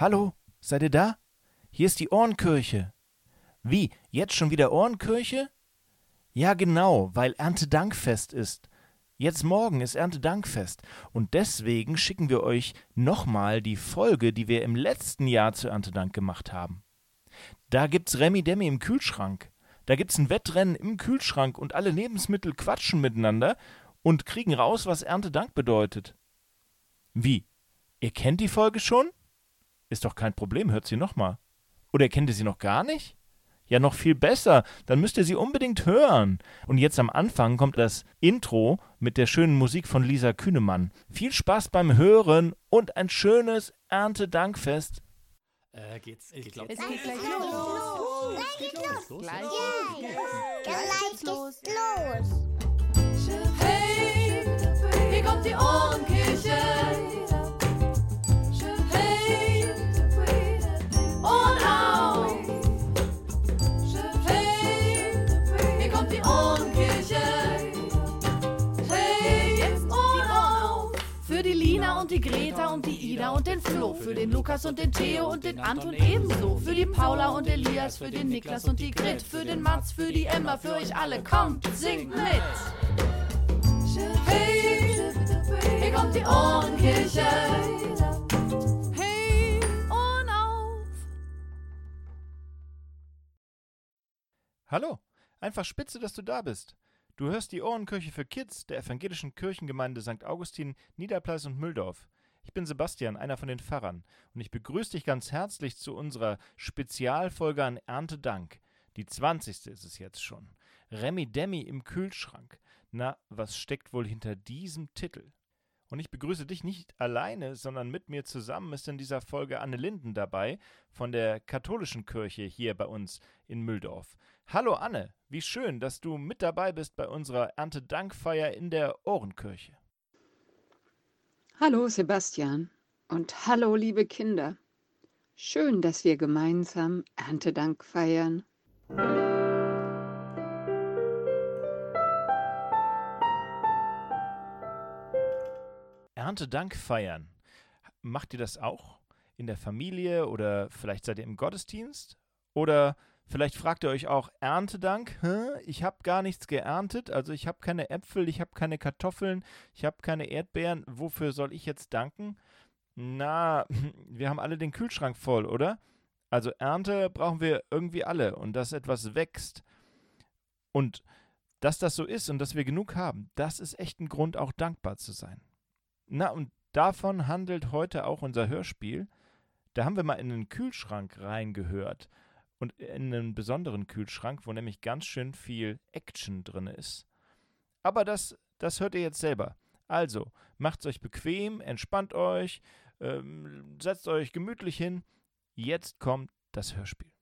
Hallo, seid ihr da? Hier ist die Ohrenkirche. Wie, jetzt schon wieder Ohrenkirche? Ja, genau, weil Erntedankfest ist. Jetzt morgen ist Erntedankfest und deswegen schicken wir euch nochmal die Folge, die wir im letzten Jahr zu Erntedank gemacht haben. Da gibt's Remi Demi im Kühlschrank. Da gibt's ein Wettrennen im Kühlschrank und alle Lebensmittel quatschen miteinander und kriegen raus, was Erntedank bedeutet. Wie? Ihr kennt die Folge schon? Ist doch kein Problem, hört sie nochmal. Oder kennt ihr sie noch gar nicht? Ja, noch viel besser. Dann müsst ihr sie unbedingt hören. Und jetzt am Anfang kommt das Intro mit der schönen Musik von Lisa Kühnemann. Viel Spaß beim Hören und ein schönes Erntedankfest. Äh, geht's, Ich geht's glaub- los? Es geht gleich los. Gleich geht's los. los? Gleich geht's los. Hey, hier kommt die Ohrenkirche. Kommt die Ohrenkirche. Hey, jetzt Ohren auf. Für die Lina und die Greta und die Ida und den Flo. Für den Lukas und den Theo und den Anton ebenso. Für die Paula und Elias, für den Niklas und die Grit. Für den Mats, für die Emma, für euch alle. Kommt, singt mit. Hey, hier kommt die Ohrenkirche. Hey, Ohren auf. Hallo, einfach spitze, dass du da bist. Du hörst die Ohrenkirche für Kids der evangelischen Kirchengemeinde St. Augustin, Niederpleis und Mühldorf. Ich bin Sebastian, einer von den Pfarrern, und ich begrüße dich ganz herzlich zu unserer Spezialfolge an Erntedank. Die 20. ist es jetzt schon. Remi Demi im Kühlschrank. Na, was steckt wohl hinter diesem Titel? Und ich begrüße dich nicht alleine, sondern mit mir zusammen ist in dieser Folge Anne Linden dabei von der katholischen Kirche hier bei uns in Mühldorf. Hallo Anne, wie schön, dass du mit dabei bist bei unserer Erntedankfeier in der Ohrenkirche. Hallo Sebastian und hallo liebe Kinder. Schön, dass wir gemeinsam Erntedank feiern. Erntedank feiern. Macht ihr das auch in der Familie oder vielleicht seid ihr im Gottesdienst? Oder vielleicht fragt ihr euch auch Erntedank? Hä? Ich habe gar nichts geerntet, also ich habe keine Äpfel, ich habe keine Kartoffeln, ich habe keine Erdbeeren. Wofür soll ich jetzt danken? Na, wir haben alle den Kühlschrank voll, oder? Also Ernte brauchen wir irgendwie alle und dass etwas wächst und dass das so ist und dass wir genug haben, das ist echt ein Grund, auch dankbar zu sein. Na, und davon handelt heute auch unser Hörspiel. Da haben wir mal in einen Kühlschrank reingehört. Und in einen besonderen Kühlschrank, wo nämlich ganz schön viel Action drin ist. Aber das, das hört ihr jetzt selber. Also, macht's euch bequem, entspannt euch, ähm, setzt euch gemütlich hin. Jetzt kommt das Hörspiel.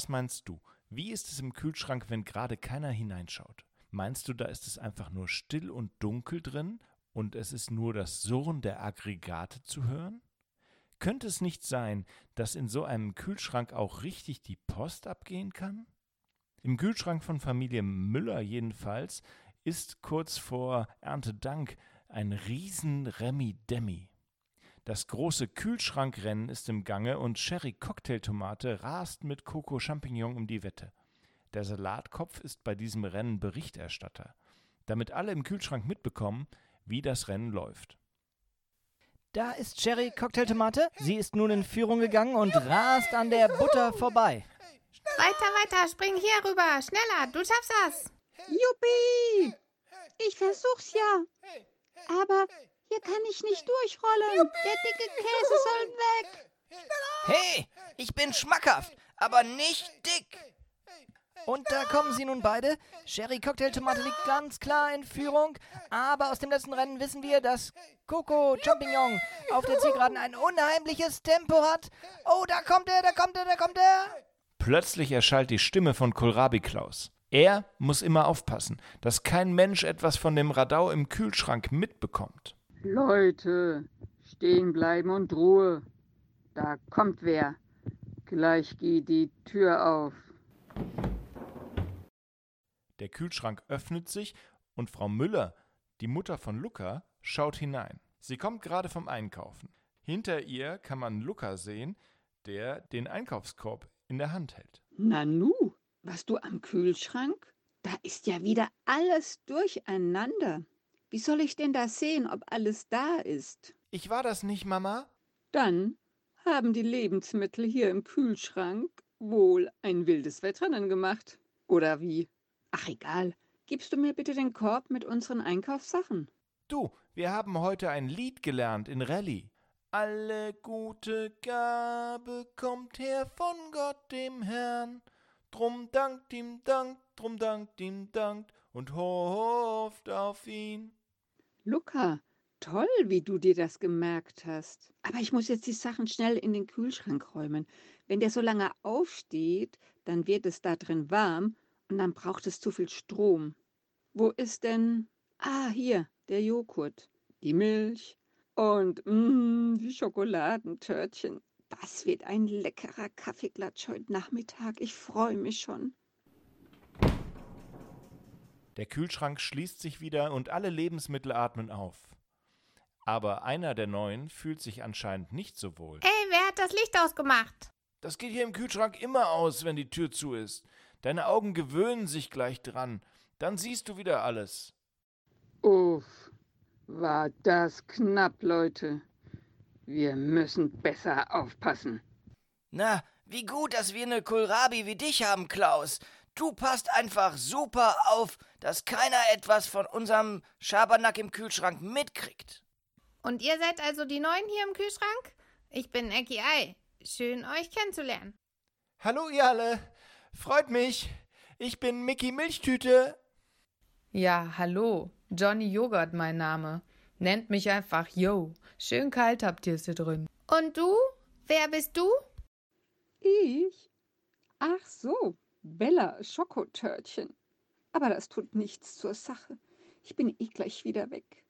Was meinst du? Wie ist es im Kühlschrank, wenn gerade keiner hineinschaut? Meinst du, da ist es einfach nur still und dunkel drin und es ist nur das Surren der Aggregate zu hören? Könnte es nicht sein, dass in so einem Kühlschrank auch richtig die Post abgehen kann? Im Kühlschrank von Familie Müller jedenfalls ist kurz vor Erntedank ein riesen Remi-Demi. Das große Kühlschrankrennen ist im Gange und Sherry Cocktailtomate rast mit Coco Champignon um die Wette. Der Salatkopf ist bei diesem Rennen Berichterstatter, damit alle im Kühlschrank mitbekommen, wie das Rennen läuft. Da ist Cherry Cocktailtomate. Sie ist nun in Führung gegangen und rast an der Butter vorbei. Weiter, weiter, spring hier rüber. Schneller, du schaffst das. Juppie! Ich versuch's ja. Aber hier kann ich nicht durchrollen. Der dicke Käse soll weg. Hey, ich bin schmackhaft, aber nicht dick. Und da kommen sie nun beide. Sherry Cocktailtomate liegt ganz klar in Führung. Aber aus dem letzten Rennen wissen wir, dass Coco Champignon auf der Zielgeraden ein unheimliches Tempo hat. Oh, da kommt er, da kommt er, da kommt er. Plötzlich erschallt die Stimme von Kohlrabi Klaus. Er muss immer aufpassen, dass kein Mensch etwas von dem Radau im Kühlschrank mitbekommt. Leute, stehen bleiben und Ruhe. Da kommt wer. Gleich geht die Tür auf. Der Kühlschrank öffnet sich und Frau Müller, die Mutter von Luca, schaut hinein. Sie kommt gerade vom Einkaufen. Hinter ihr kann man Luca sehen, der den Einkaufskorb in der Hand hält. Nanu, was du am Kühlschrank? Da ist ja wieder alles durcheinander. Wie soll ich denn da sehen, ob alles da ist? Ich war das nicht, Mama? Dann haben die Lebensmittel hier im Kühlschrank wohl ein wildes Wettrennen gemacht. Oder wie? Ach egal. Gibst du mir bitte den Korb mit unseren Einkaufssachen? Du, wir haben heute ein Lied gelernt in Rallye. Alle gute Gabe kommt her von Gott dem Herrn. Drum dankt ihm dankt, drum dankt ihm dankt und hofft auf ihn. Luca, toll, wie du dir das gemerkt hast. Aber ich muss jetzt die Sachen schnell in den Kühlschrank räumen. Wenn der so lange aufsteht, dann wird es da drin warm und dann braucht es zu viel Strom. Wo ist denn? Ah, hier, der Joghurt, die Milch und mm, die Schokoladentörtchen. Das wird ein leckerer Kaffeeklatsch heute Nachmittag. Ich freue mich schon. Der Kühlschrank schließt sich wieder und alle Lebensmittel atmen auf. Aber einer der neuen fühlt sich anscheinend nicht so wohl. Ey, wer hat das Licht ausgemacht? Das geht hier im Kühlschrank immer aus, wenn die Tür zu ist. Deine Augen gewöhnen sich gleich dran. Dann siehst du wieder alles. Uff, war das knapp, Leute. Wir müssen besser aufpassen. Na, wie gut, dass wir eine Kohlrabi wie dich haben, Klaus. Du passt einfach super auf, dass keiner etwas von unserem Schabernack im Kühlschrank mitkriegt. Und ihr seid also die Neuen hier im Kühlschrank? Ich bin Ecki Ei. Schön, euch kennenzulernen. Hallo ihr alle. Freut mich. Ich bin Mickey Milchtüte. Ja, hallo. Johnny Joghurt mein Name. Nennt mich einfach Yo. Schön kalt habt ihr es hier drin. Und du? Wer bist du? Ich? Ach so, Bella Schokotörtchen. Aber das tut nichts zur Sache. Ich bin eh gleich wieder weg.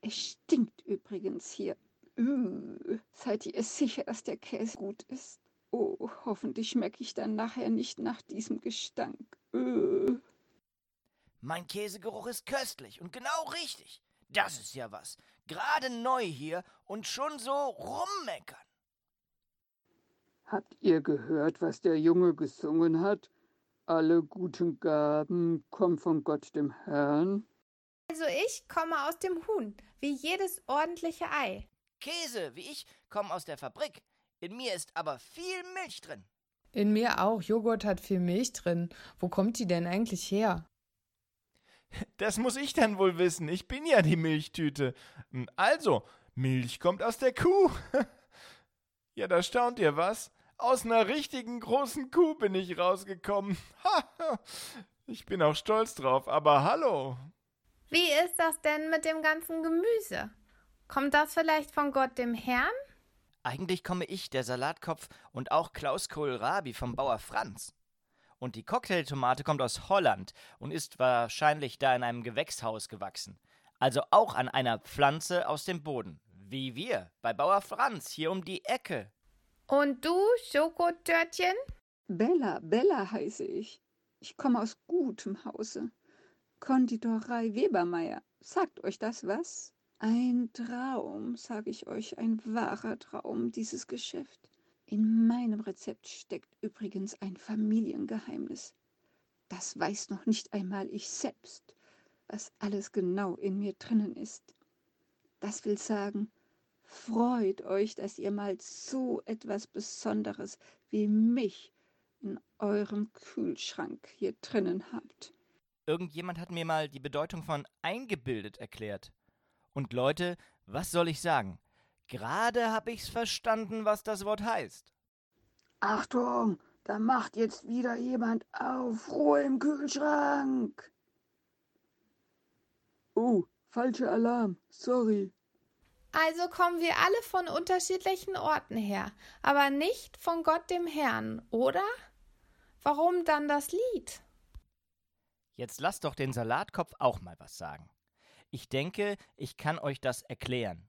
Es stinkt übrigens hier. Üh, seid ihr sicher, dass der Käse gut ist? Oh, hoffentlich schmecke ich dann nachher nicht nach diesem Gestank. Üh. Mein Käsegeruch ist köstlich und genau richtig. Das ist ja was. Gerade neu hier und schon so rummeckern. Habt ihr gehört, was der Junge gesungen hat? Alle guten Gaben kommen von Gott dem Herrn. Also ich komme aus dem Huhn, wie jedes ordentliche Ei. Käse, wie ich, kommen aus der Fabrik. In mir ist aber viel Milch drin. In mir auch. Joghurt hat viel Milch drin. Wo kommt die denn eigentlich her? Das muss ich dann wohl wissen. Ich bin ja die Milchtüte. Also, Milch kommt aus der Kuh. ja, da staunt ihr was. Aus einer richtigen großen Kuh bin ich rausgekommen. ich bin auch stolz drauf, aber hallo. Wie ist das denn mit dem ganzen Gemüse? Kommt das vielleicht von Gott dem Herrn? Eigentlich komme ich, der Salatkopf, und auch Klaus Kohlrabi vom Bauer Franz. Und die Cocktailtomate kommt aus Holland und ist wahrscheinlich da in einem Gewächshaus gewachsen. Also auch an einer Pflanze aus dem Boden. Wie wir, bei Bauer Franz, hier um die Ecke. Und du, Schokotörtchen? Bella, Bella heiße ich. Ich komme aus gutem Hause. Konditorei Webermeier. Sagt euch das was? Ein Traum, sage ich euch, ein wahrer Traum, dieses Geschäft. In meinem Rezept steckt übrigens ein Familiengeheimnis. Das weiß noch nicht einmal ich selbst, was alles genau in mir drinnen ist. Das will sagen, freut euch, dass ihr mal so etwas Besonderes wie mich in eurem Kühlschrank hier drinnen habt. Irgendjemand hat mir mal die Bedeutung von eingebildet erklärt. Und Leute, was soll ich sagen? Gerade hab ich's verstanden, was das Wort heißt. Achtung, da macht jetzt wieder jemand auf. Ruhe im Kühlschrank. Oh, falscher Alarm. Sorry. Also kommen wir alle von unterschiedlichen Orten her, aber nicht von Gott dem Herrn, oder? Warum dann das Lied? Jetzt lasst doch den Salatkopf auch mal was sagen. Ich denke, ich kann euch das erklären.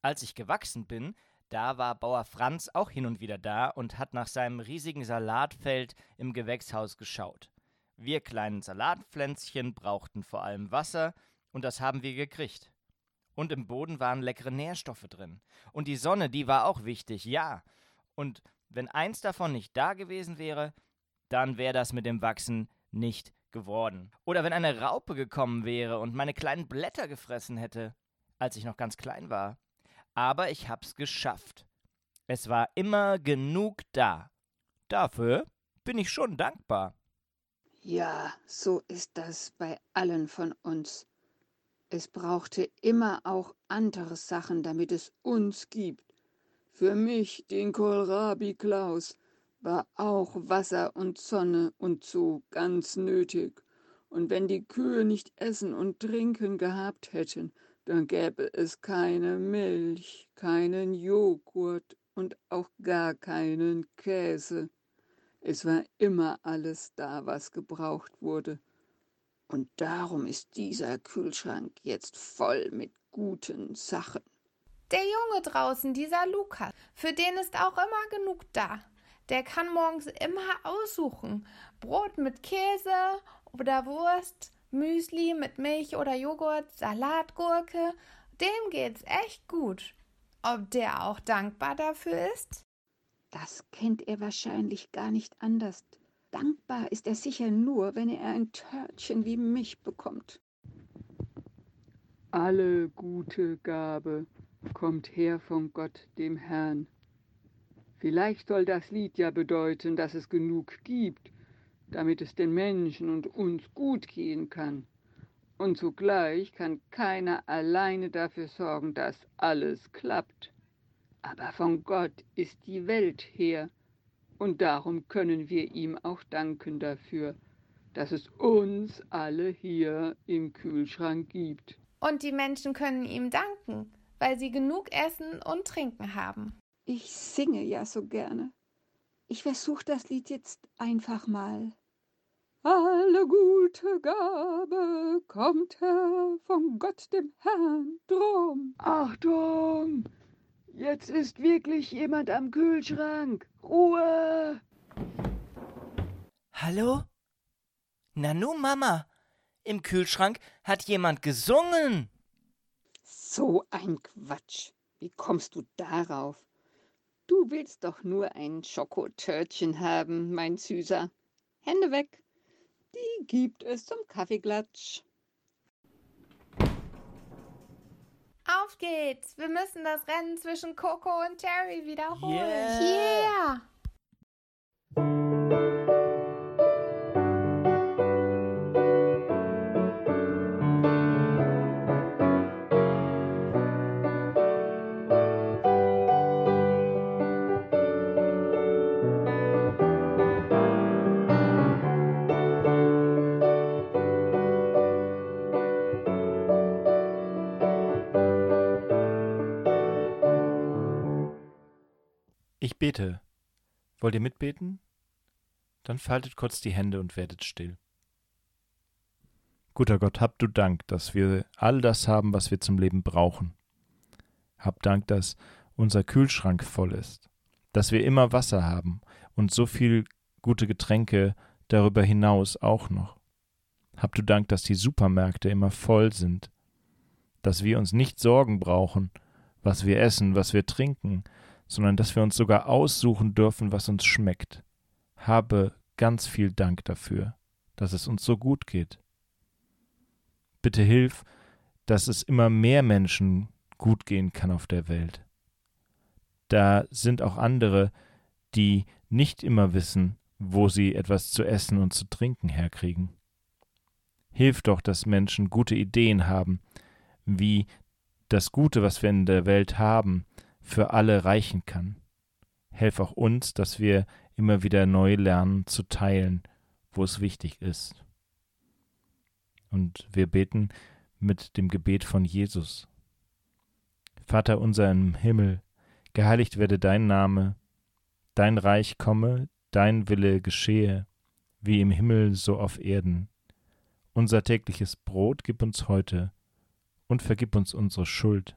Als ich gewachsen bin, da war Bauer Franz auch hin und wieder da und hat nach seinem riesigen Salatfeld im Gewächshaus geschaut. Wir kleinen Salatpflänzchen brauchten vor allem Wasser, und das haben wir gekriegt. Und im Boden waren leckere Nährstoffe drin. Und die Sonne, die war auch wichtig, ja. Und wenn eins davon nicht da gewesen wäre, dann wäre das mit dem Wachsen nicht geworden. Oder wenn eine Raupe gekommen wäre und meine kleinen Blätter gefressen hätte, als ich noch ganz klein war. Aber ich hab's geschafft. Es war immer genug da. Dafür bin ich schon dankbar. Ja, so ist das bei allen von uns. Es brauchte immer auch andere Sachen, damit es uns gibt. Für mich, den Kohlrabi Klaus, war auch Wasser und Sonne und so ganz nötig. Und wenn die Kühe nicht Essen und Trinken gehabt hätten, dann gäbe es keine Milch, keinen Joghurt und auch gar keinen Käse. Es war immer alles da, was gebraucht wurde. Und darum ist dieser Kühlschrank jetzt voll mit guten Sachen. Der Junge draußen, dieser Lukas, für den ist auch immer genug da. Der kann morgens immer aussuchen. Brot mit Käse oder Wurst, Müsli mit Milch oder Joghurt, Salatgurke. Dem geht's echt gut. Ob der auch dankbar dafür ist? Das kennt er wahrscheinlich gar nicht anders. Dankbar ist er sicher nur, wenn er ein Törtchen wie mich bekommt. Alle gute Gabe kommt her von Gott, dem Herrn. Vielleicht soll das Lied ja bedeuten, dass es genug gibt, damit es den Menschen und uns gut gehen kann. Und zugleich kann keiner alleine dafür sorgen, dass alles klappt. Aber von Gott ist die Welt her, und darum können wir ihm auch danken dafür, dass es uns alle hier im Kühlschrank gibt. Und die Menschen können ihm danken, weil sie genug Essen und Trinken haben. Ich singe ja so gerne. Ich versuche das Lied jetzt einfach mal. Alle gute Gabe kommt her von Gott dem Herrn drum. Achtung! Jetzt ist wirklich jemand am Kühlschrank. Ruhe! Hallo? Nanu, Mama. Im Kühlschrank hat jemand gesungen. So ein Quatsch. Wie kommst du darauf? Du willst doch nur ein Schokotörtchen haben, mein Süßer. Hände weg. Die gibt es zum Kaffeeklatsch. Auf geht's! Wir müssen das Rennen zwischen Coco und Terry wiederholen. Yeah. yeah. Bete. Wollt ihr mitbeten? Dann faltet kurz die Hände und werdet still. Guter Gott, hab du Dank, dass wir all das haben, was wir zum Leben brauchen. Hab Dank, dass unser Kühlschrank voll ist, dass wir immer Wasser haben und so viel gute Getränke darüber hinaus auch noch. Hab du Dank, dass die Supermärkte immer voll sind, dass wir uns nicht Sorgen brauchen, was wir essen, was wir trinken, sondern dass wir uns sogar aussuchen dürfen, was uns schmeckt. Habe ganz viel Dank dafür, dass es uns so gut geht. Bitte hilf, dass es immer mehr Menschen gut gehen kann auf der Welt. Da sind auch andere, die nicht immer wissen, wo sie etwas zu essen und zu trinken herkriegen. Hilf doch, dass Menschen gute Ideen haben, wie das Gute, was wir in der Welt haben, für alle reichen kann. Helf auch uns, dass wir immer wieder neu lernen zu teilen, wo es wichtig ist. Und wir beten mit dem Gebet von Jesus. Vater unser im Himmel, geheiligt werde dein Name, dein Reich komme, dein Wille geschehe, wie im Himmel so auf Erden. Unser tägliches Brot gib uns heute und vergib uns unsere Schuld,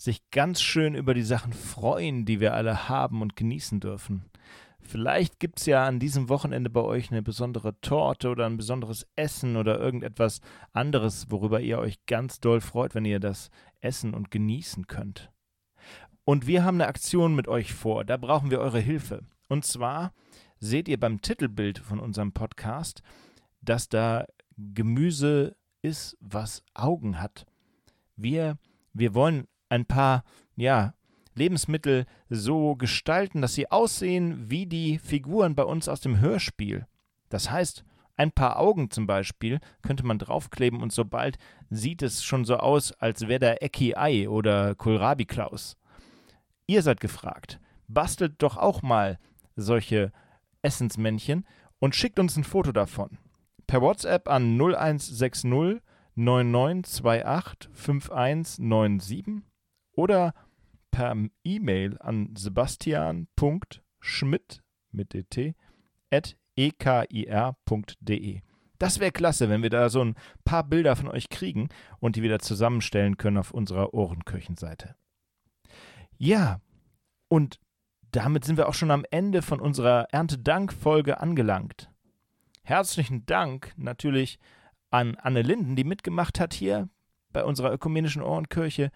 sich ganz schön über die Sachen freuen, die wir alle haben und genießen dürfen. Vielleicht gibt es ja an diesem Wochenende bei euch eine besondere Torte oder ein besonderes Essen oder irgendetwas anderes, worüber ihr euch ganz doll freut, wenn ihr das essen und genießen könnt. Und wir haben eine Aktion mit euch vor, da brauchen wir eure Hilfe. Und zwar seht ihr beim Titelbild von unserem Podcast, dass da Gemüse ist, was Augen hat. Wir, wir wollen ein paar, ja, Lebensmittel so gestalten, dass sie aussehen wie die Figuren bei uns aus dem Hörspiel. Das heißt, ein paar Augen zum Beispiel könnte man draufkleben und sobald sieht es schon so aus, als wäre da Ecki Ei oder Kohlrabi Klaus. Ihr seid gefragt. Bastelt doch auch mal solche Essensmännchen und schickt uns ein Foto davon. Per WhatsApp an 0160 9928 5197 oder per E-Mail an sebastian.schmidt mit dt at ekir.de. Das wäre klasse, wenn wir da so ein paar Bilder von euch kriegen und die wieder zusammenstellen können auf unserer Ohrenkirchenseite. Ja, und damit sind wir auch schon am Ende von unserer Erntedank-Folge angelangt. Herzlichen Dank natürlich an Anne Linden, die mitgemacht hat hier bei unserer ökumenischen Ohrenkirche.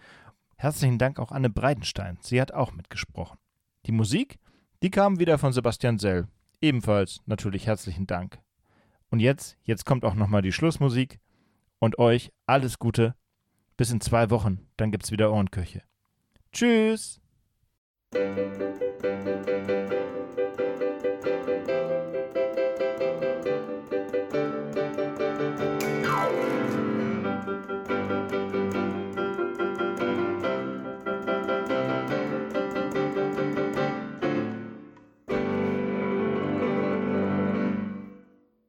Herzlichen Dank auch Anne Breitenstein, sie hat auch mitgesprochen. Die Musik, die kam wieder von Sebastian Sell. Ebenfalls natürlich herzlichen Dank. Und jetzt, jetzt kommt auch nochmal die Schlussmusik und euch alles Gute. Bis in zwei Wochen, dann gibt's wieder Ohrenkirche. Tschüss!